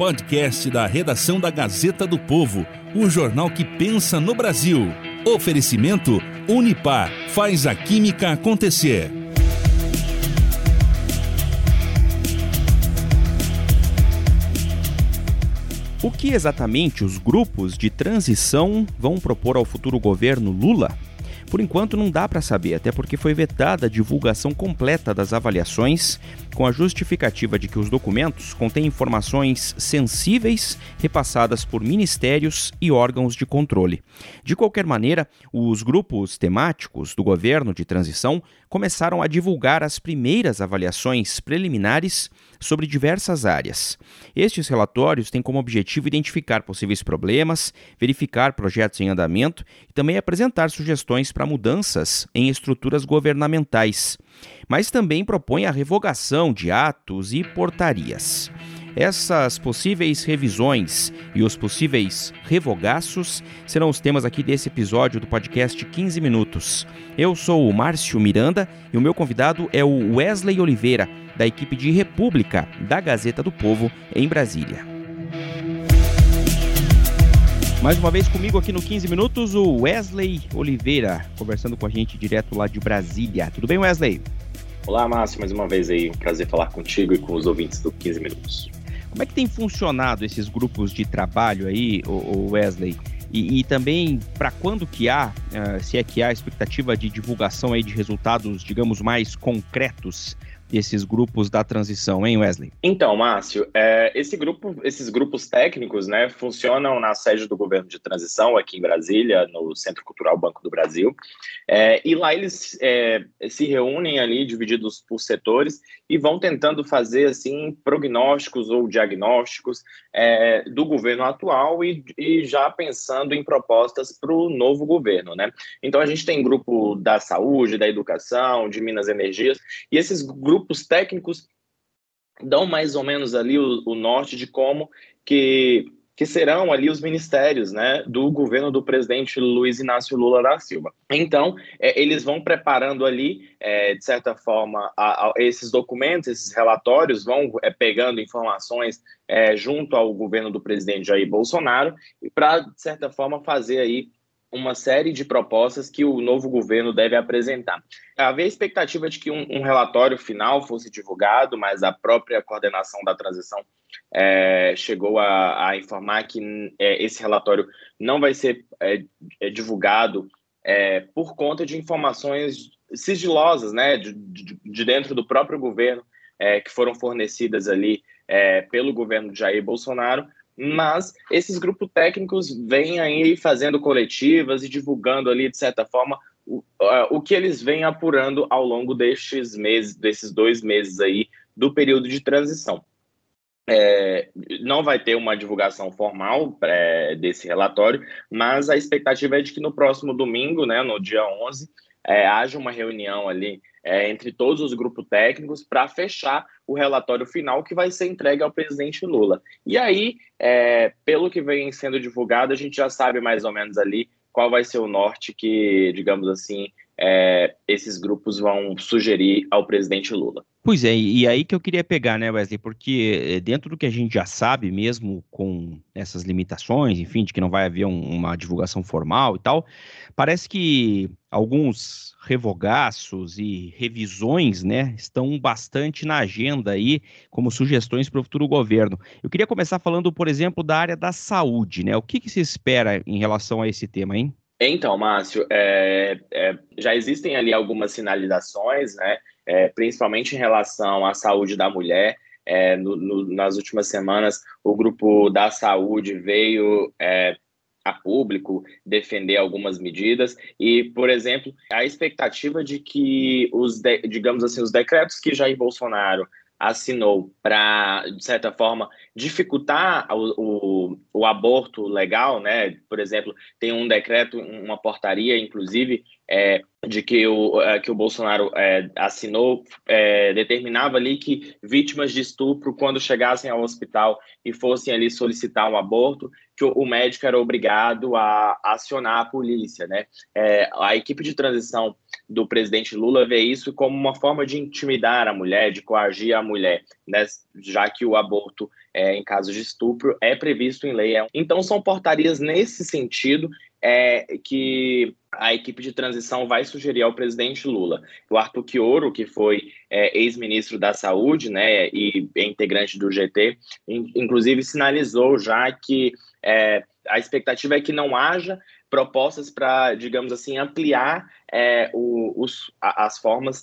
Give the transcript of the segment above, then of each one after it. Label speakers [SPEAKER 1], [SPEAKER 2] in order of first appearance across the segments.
[SPEAKER 1] podcast da redação da Gazeta do Povo, o jornal que pensa no Brasil. Oferecimento Unipar faz a química acontecer.
[SPEAKER 2] O que exatamente os grupos de transição vão propor ao futuro governo Lula? Por enquanto não dá para saber, até porque foi vetada a divulgação completa das avaliações, com a justificativa de que os documentos contêm informações sensíveis repassadas por ministérios e órgãos de controle. De qualquer maneira, os grupos temáticos do governo de transição começaram a divulgar as primeiras avaliações preliminares sobre diversas áreas. Estes relatórios têm como objetivo identificar possíveis problemas, verificar projetos em andamento e também apresentar sugestões para mudanças em estruturas governamentais, mas também propõe a revogação de atos e portarias. Essas possíveis revisões e os possíveis revogaços serão os temas aqui desse episódio do podcast 15 Minutos. Eu sou o Márcio Miranda e o meu convidado é o Wesley Oliveira, da equipe de República da Gazeta do Povo, em Brasília. Mais uma vez comigo aqui no 15 Minutos, o Wesley Oliveira, conversando com a gente direto lá de Brasília. Tudo bem, Wesley?
[SPEAKER 3] Olá, Márcio, mais uma vez aí, um prazer falar contigo e com os ouvintes do 15 Minutos.
[SPEAKER 2] Como é que tem funcionado esses grupos de trabalho aí, o Wesley? E, e também para quando que há, uh, se é que há expectativa de divulgação aí de resultados, digamos, mais concretos desses grupos da transição, hein, Wesley?
[SPEAKER 3] Então, Márcio, é, esse grupo, esses grupos técnicos, né, funcionam na sede do governo de transição aqui em Brasília, no Centro Cultural Banco do Brasil, é, e lá eles é, se reúnem ali, divididos por setores, e vão tentando fazer assim prognósticos ou diagnósticos é, do governo atual e, e já pensando em propostas para o novo governo, né? Então a gente tem grupo da saúde, da educação, de Minas Energias, e esses grupos grupos técnicos dão mais ou menos ali o, o norte de como que que serão ali os ministérios né, do governo do presidente Luiz Inácio Lula da Silva. Então, é, eles vão preparando ali, é, de certa forma, a, a, esses documentos, esses relatórios, vão é, pegando informações é, junto ao governo do presidente Jair Bolsonaro, para, de certa forma, fazer aí uma série de propostas que o novo governo deve apresentar. Havia expectativa de que um, um relatório final fosse divulgado, mas a própria coordenação da transição é, chegou a, a, informar que é, esse relatório não vai ser é, é divulgado é, por conta de informações sigilosas, né, de, de, de dentro do próprio governo, é, que foram fornecidas ali pelo governo de Jair Bolsonaro, mas esses grupos técnicos vêm aí fazendo coletivas e divulgando ali, de certa forma, o, o que eles vêm apurando ao longo destes meses, desses dois meses aí do período de transição. É, não vai ter uma divulgação formal é, desse relatório, mas a expectativa é de que no próximo domingo, né, no dia 11, é, haja uma reunião ali é, entre todos os grupos técnicos para fechar o relatório final que vai ser entregue ao presidente Lula. E aí, é, pelo que vem sendo divulgado, a gente já sabe mais ou menos ali qual vai ser o norte que, digamos assim, é, esses grupos vão sugerir ao presidente Lula.
[SPEAKER 2] Pois é, e aí que eu queria pegar, né, Wesley? Porque eh, dentro do que a gente já sabe, mesmo com essas limitações, enfim, de que não vai haver um, uma divulgação formal e tal, parece que alguns revogaços e revisões, né, estão bastante na agenda aí como sugestões para o futuro governo. Eu queria começar falando, por exemplo, da área da saúde, né? O que, que se espera em relação a esse tema, hein?
[SPEAKER 3] Então, Márcio, é, é, já existem ali algumas sinalizações, né? é, principalmente em relação à saúde da mulher. É, no, no, nas últimas semanas, o grupo da saúde veio é, a público, defender algumas medidas e, por exemplo, a expectativa de que os, digamos assim, os decretos que Jair Bolsonaro assinou para, de certa forma, dificultar o, o, o, aborto legal, né? Por exemplo, tem um decreto, uma portaria, inclusive, é, de que o, é, que o Bolsonaro é, assinou, é, determinava ali que vítimas de estupro, quando chegassem ao hospital e fossem ali solicitar um aborto, que o, médico era obrigado a, acionar a polícia, né? É, a equipe de transição do presidente Lula vê isso como uma forma de intimidar a mulher, de coagir a mulher, né? já que o aborto é, em caso de estupro é previsto em lei. Então, são portarias nesse sentido é, que a equipe de transição vai sugerir ao presidente Lula. O Arthur Quioro, que foi é, ex-ministro da Saúde né, e integrante do GT, inclusive sinalizou já que é, a expectativa é que não haja propostas para, digamos assim, ampliar é, o, os, as formas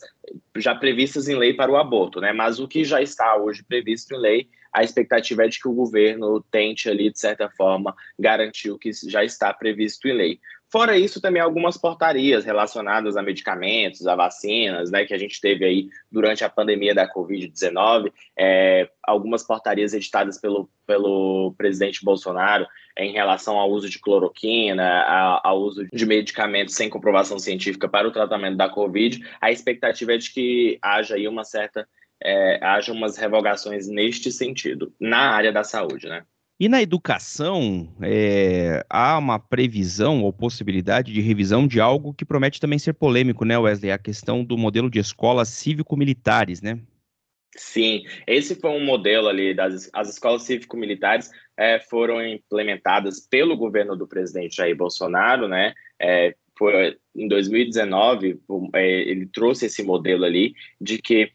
[SPEAKER 3] já previstas em lei para o aborto, né? Mas o que já está hoje previsto em lei, a expectativa é de que o governo tente ali, de certa forma, garantir o que já está previsto em lei. Fora isso, também algumas portarias relacionadas a medicamentos, a vacinas, né, que a gente teve aí durante a pandemia da Covid-19, é, algumas portarias editadas pelo, pelo presidente Bolsonaro em relação ao uso de cloroquina, ao uso de medicamentos sem comprovação científica para o tratamento da Covid. A expectativa é de que haja aí uma certa, é, haja umas revogações neste sentido, na área da saúde, né?
[SPEAKER 2] E na educação, é, há uma previsão ou possibilidade de revisão de algo que promete também ser polêmico, né, Wesley? A questão do modelo de escolas cívico-militares, né?
[SPEAKER 3] Sim, esse foi um modelo ali das as escolas cívico-militares é, foram implementadas pelo governo do presidente Jair Bolsonaro, né? É, foi, em 2019 é, ele trouxe esse modelo ali de que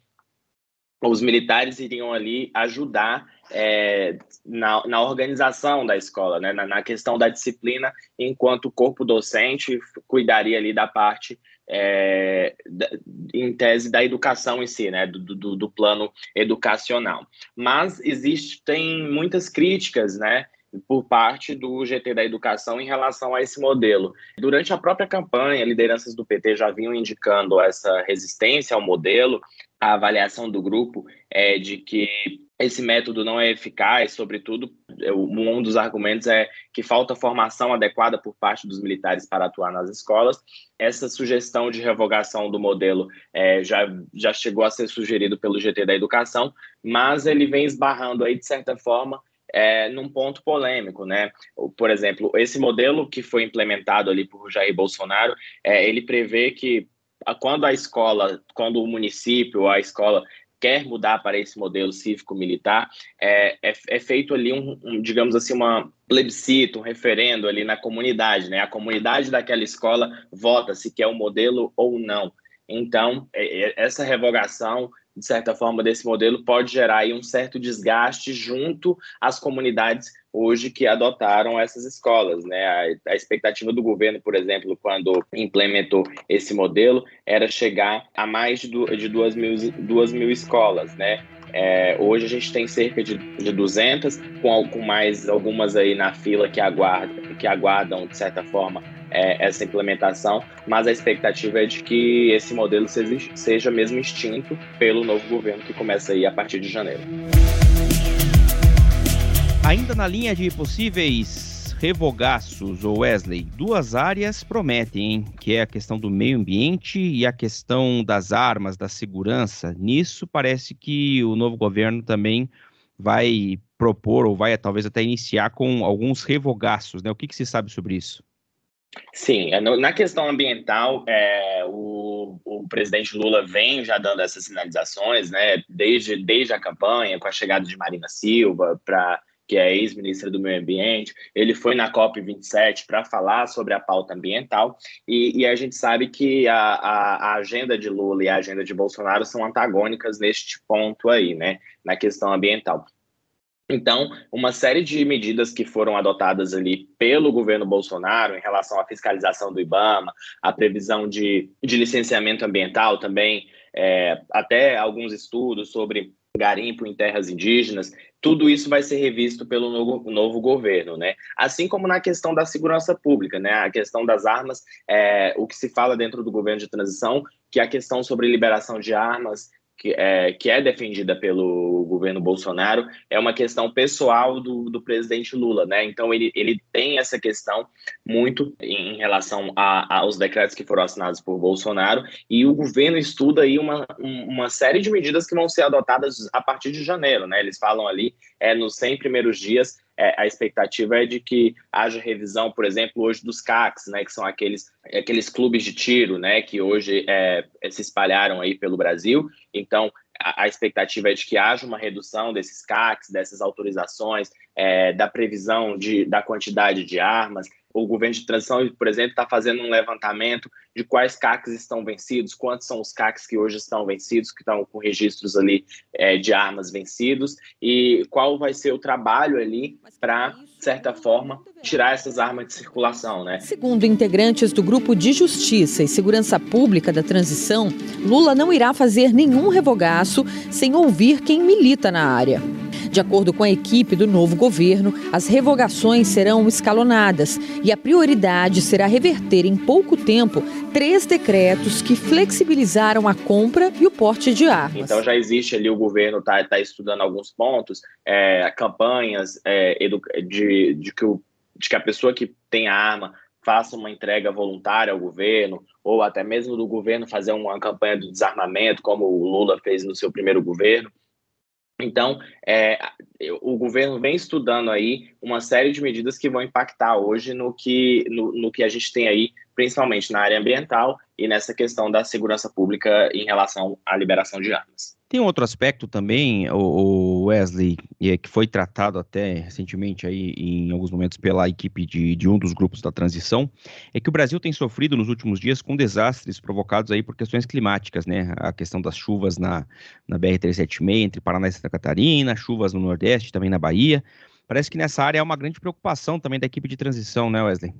[SPEAKER 3] os militares iriam ali ajudar é, na, na, organização da escola, né, na, na, questão da disciplina, enquanto o corpo docente cuidaria ali da parte, é, da, em tese, da educação em si, né, do, do, do plano educacional. Mas existem muitas críticas, né, por parte do GT da Educação em relação a esse modelo. Durante a própria campanha, lideranças do PT já vinham indicando essa resistência ao modelo. A avaliação do grupo é de que esse método não é eficaz, sobretudo, um dos argumentos é que falta formação adequada por parte dos militares para atuar nas escolas. Essa sugestão de revogação do modelo é, já, já chegou a ser sugerido pelo GT da Educação, mas ele vem esbarrando aí, de certa forma, é, num ponto polêmico, né? Por exemplo, esse modelo que foi implementado ali por Jair Bolsonaro, é, ele prevê que quando a escola, quando o município, a escola quer mudar para esse modelo cívico-militar, é, é, é, feito ali um, um, digamos assim, uma plebiscito, um referendo ali na comunidade, né? A comunidade daquela escola vota se quer o um modelo ou não. Então, é, é, essa revogação de certa forma, desse modelo pode gerar um certo desgaste junto às comunidades hoje que adotaram essas escolas. Né? A, a, expectativa do governo, por exemplo, quando implementou esse modelo, era chegar a mais de, du de duas, mil, duas mil escolas. Né? É, hoje a gente tem cerca de, de 200, com, com mais algumas aí na fila que aguardam, que aguardam de certa forma, é, essa implementação, mas a expectativa é de que esse modelo seja, seja mesmo extinto pelo novo governo que começa aí a partir de janeiro.
[SPEAKER 2] Ainda na linha de possíveis revogaços, o Wesley, duas áreas prometem, hein? que é a questão do meio ambiente e a questão das armas, da segurança. Nisso parece que o novo governo também vai propor ou vai talvez até iniciar com alguns revogaços, né? O que, que se sabe sobre isso?
[SPEAKER 3] Sim, é, na questão ambiental, é, o, o, presidente Lula vem já dando essas sinalizações, né, desde, desde a campanha, com a chegada de Marina Silva, pra, que é ex-ministra do Meio Ambiente, ele foi na COP27 para falar sobre a pauta ambiental, e, e a gente sabe que a, a, a, agenda de Lula e a agenda de Bolsonaro são antagônicas neste ponto aí, né, na questão ambiental. Então, uma série de medidas que foram adotadas ali pelo governo Bolsonaro em relação à fiscalização do IBAMA, a previsão de, de licenciamento ambiental também, é, até alguns estudos sobre garimpo em terras indígenas, tudo isso vai ser revisto pelo novo, novo, governo, né? Assim como na questão da segurança pública, né? A questão das armas, é, o que se fala dentro do governo de transição, que a questão sobre liberação de armas que é, que é defendida pelo governo Bolsonaro é uma questão pessoal do, do presidente Lula, né? Então ele, ele tem essa questão muito em relação a, aos decretos que foram assinados por Bolsonaro e o governo estuda aí uma, uma série de medidas que vão ser adotadas a partir de janeiro, né? Eles falam ali é, nos 100 primeiros dias é, a expectativa é de que haja revisão, por exemplo, hoje dos CACs, né, que são aqueles, aqueles clubes de tiro, né, que hoje é, se espalharam aí pelo Brasil. Então, a, a, expectativa é de que haja uma redução desses CACs, dessas autorizações, é, da previsão de, da quantidade de armas, o governo de transição, por exemplo, está fazendo um levantamento de quais CACs estão vencidos, quantos são os CACs que hoje estão vencidos, que estão com registros ali é, de armas vencidos, e qual vai ser o trabalho ali para, de certa forma, tirar essas armas de circulação. Né?
[SPEAKER 4] Segundo integrantes do Grupo de Justiça e Segurança Pública da Transição, Lula não irá fazer nenhum revogaço sem ouvir quem milita na área. De acordo com a equipe do novo governo, as revogações serão escalonadas e a prioridade será reverter em pouco tempo três decretos que flexibilizaram a compra e o porte de armas.
[SPEAKER 3] Então já existe ali, o governo está tá estudando alguns pontos, é, campanhas é, de, de, que o, de que a pessoa que tem a arma faça uma entrega voluntária ao governo, ou até mesmo do governo fazer uma campanha de desarmamento, como o Lula fez no seu primeiro governo. Então, é, o governo vem estudando aí uma série de medidas que vão impactar hoje no que, no, no, que a gente tem aí, principalmente na área ambiental e nessa questão da segurança pública em relação à liberação de armas.
[SPEAKER 2] Tem outro aspecto também, o Wesley, que foi tratado até recentemente aí em alguns momentos pela equipe de, de um dos grupos da transição, é que o Brasil tem sofrido nos últimos dias com desastres provocados aí por questões climáticas, né? A questão das chuvas na, na BR-376 entre Paraná e Santa Catarina, chuvas no Nordeste, também na Bahia. Parece que nessa área é uma grande preocupação também da equipe de transição, né, Wesley?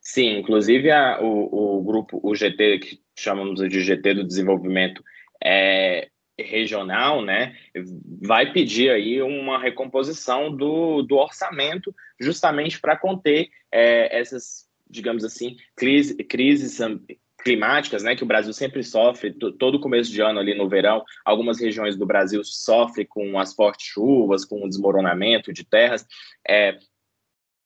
[SPEAKER 3] Sim, inclusive a, o, o grupo, o GT, que chamamos de GT do Desenvolvimento, é, regional, né, vai pedir aí uma recomposição do, do orçamento justamente para conter é, essas, digamos assim, crise, crises climáticas, né, que o Brasil sempre sofre, todo começo de ano ali no verão, algumas regiões do Brasil sofrem com as fortes chuvas, com o desmoronamento de terras, é,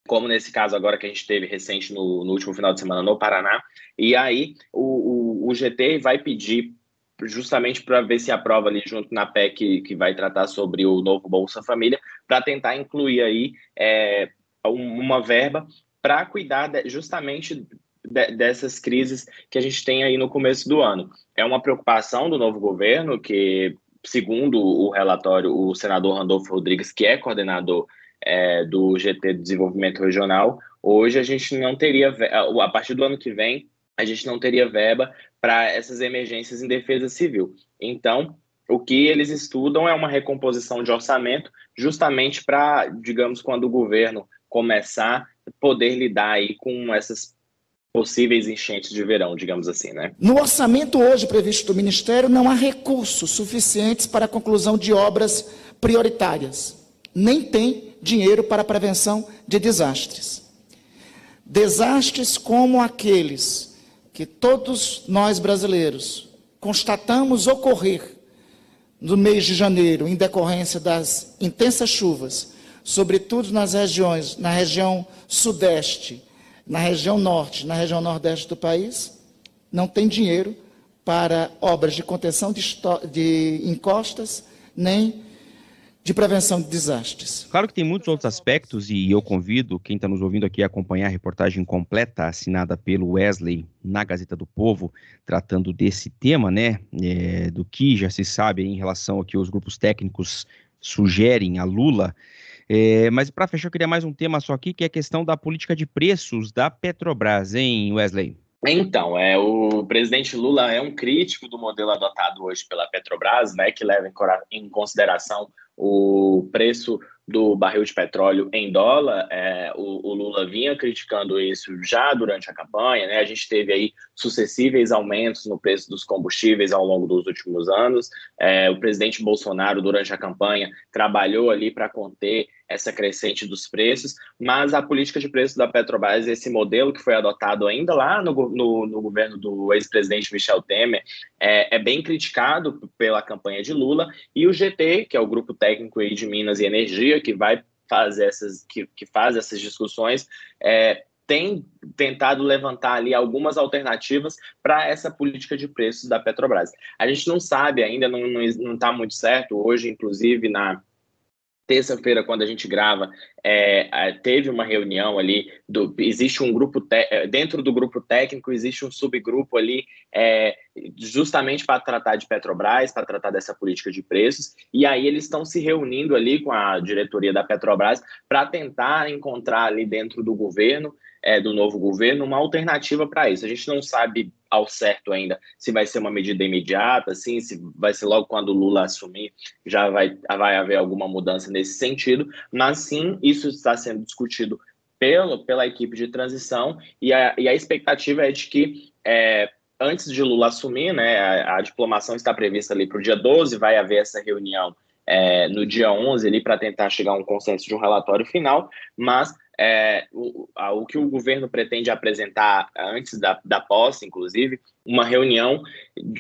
[SPEAKER 3] como nesse caso agora que a gente teve recente no, no último final de semana no Paraná, e aí o, o, o GT vai pedir justamente para ver se aprova ali junto na PEC que vai tratar sobre o novo Bolsa Família, para tentar incluir aí é, uma verba para cuidar de, justamente de, dessas crises que a gente tem aí no começo do ano. É uma preocupação do novo governo que, segundo o relatório, o senador Randolfo Rodrigues, que é coordenador é, do GT do Desenvolvimento Regional, hoje a gente não teria, a partir do ano que vem, a gente não teria verba para essas emergências em defesa civil. Então, o que eles estudam é uma recomposição de orçamento, justamente para, digamos, quando o governo começar, poder lidar aí com essas possíveis enchentes de verão, digamos assim, né?
[SPEAKER 5] No orçamento hoje previsto do Ministério, não há recursos suficientes para a conclusão de obras prioritárias. Nem tem dinheiro para a prevenção de desastres. Desastres como aqueles que todos nós brasileiros constatamos ocorrer no mês de janeiro, em decorrência das intensas chuvas, sobretudo nas regiões, na região sudeste, na região norte, na região nordeste do país, não tem dinheiro para obras de contenção de, de encostas, nem de prevenção de desastres.
[SPEAKER 2] Claro que tem muitos outros aspectos e eu convido quem está nos ouvindo aqui a acompanhar a reportagem completa assinada pelo Wesley na Gazeta do Povo, tratando desse tema, né, é, do que já se sabe em relação ao que os grupos técnicos sugerem a Lula. É, mas para fechar, eu queria mais um tema só aqui, que é a questão da política de preços da Petrobras, hein, Wesley?
[SPEAKER 3] Então, é, o presidente Lula é um crítico do modelo adotado hoje pela Petrobras, né, que leva em, em consideração o preço do barril de petróleo em dólar. É, o, o, Lula vinha criticando isso já durante a campanha, né? A gente teve aí sucessíveis aumentos no preço dos combustíveis ao longo dos últimos anos. É, o presidente Bolsonaro, durante a campanha, trabalhou ali para conter essa crescente dos preços, mas a política de preços da Petrobras, esse modelo que foi adotado ainda lá no, no, no governo do ex-presidente Michel Temer, é, é, bem criticado pela campanha de Lula, e o GT, que é o grupo técnico de Minas e Energia, que vai fazer essas, que, que faz essas discussões, é, tem tentado levantar ali algumas alternativas para essa política de preços da Petrobras. A gente não sabe ainda, não está muito certo. Hoje, inclusive, na terça-feira, quando a gente grava, é, teve uma reunião ali, do, existe um grupo, te, é, dentro do grupo técnico, existe um subgrupo ali, é, justamente para tratar de Petrobras, para tratar dessa política de preços, e aí eles estão se reunindo ali com a diretoria da Petrobras para tentar encontrar ali dentro do governo é, do novo governo uma alternativa para isso. A gente não sabe ao certo ainda se vai ser uma medida imediata, assim, se vai ser logo quando o Lula assumir, já vai, vai haver alguma mudança nesse sentido, mas sim, isso está sendo discutido pelo, pela equipe de transição e a, e a expectativa é de que é, antes de Lula assumir, né, a, a diplomação está prevista ali para o dia 12, vai haver essa reunião é, no dia 11 ali para tentar chegar a um consenso de um relatório final, mas é, o, a, o, que o governo pretende apresentar antes da, da posse, inclusive, uma reunião,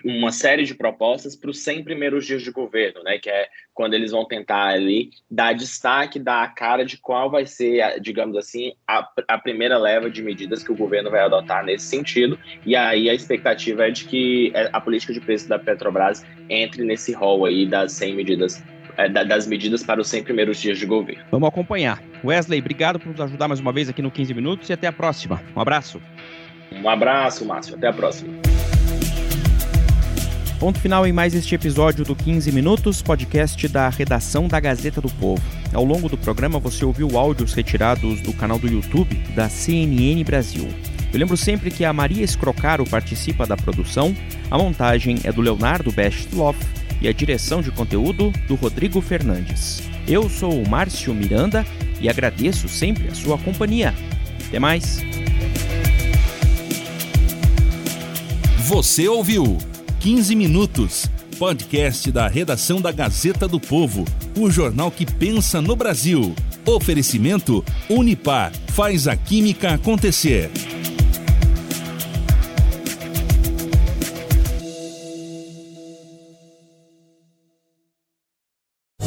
[SPEAKER 3] uma série de propostas para os 100 primeiros dias de governo, né, que é quando eles vão tentar ali dar destaque, dar a cara de qual vai ser, digamos assim, a, a primeira leva de medidas que o governo vai adotar nesse sentido, e aí a expectativa é de que é, a política de preço da Petrobras entre nesse rol aí das 100 medidas é, das medidas para os 100 primeiros dias de governo.
[SPEAKER 2] Vamos acompanhar. Wesley, obrigado por nos ajudar mais uma vez aqui no 15 Minutos e até a próxima. Um abraço.
[SPEAKER 3] Um abraço, Márcio. Até a próxima.
[SPEAKER 2] Ponto final em mais este episódio do 15 Minutos, podcast da redação da Gazeta do Povo. Ao longo do programa você ouviu áudios retirados do canal do YouTube da CNN Brasil. Eu lembro sempre que a Maria Escrocaro participa da produção, a montagem é do Leonardo Bestloff e a direção de conteúdo do Rodrigo Fernandes. Eu sou o Márcio Miranda e agradeço sempre a sua companhia. Até mais!
[SPEAKER 1] Você ouviu 15 Minutos, podcast da redação da Gazeta do Povo, o jornal que pensa no Brasil. Oferecimento Unipar faz a química acontecer.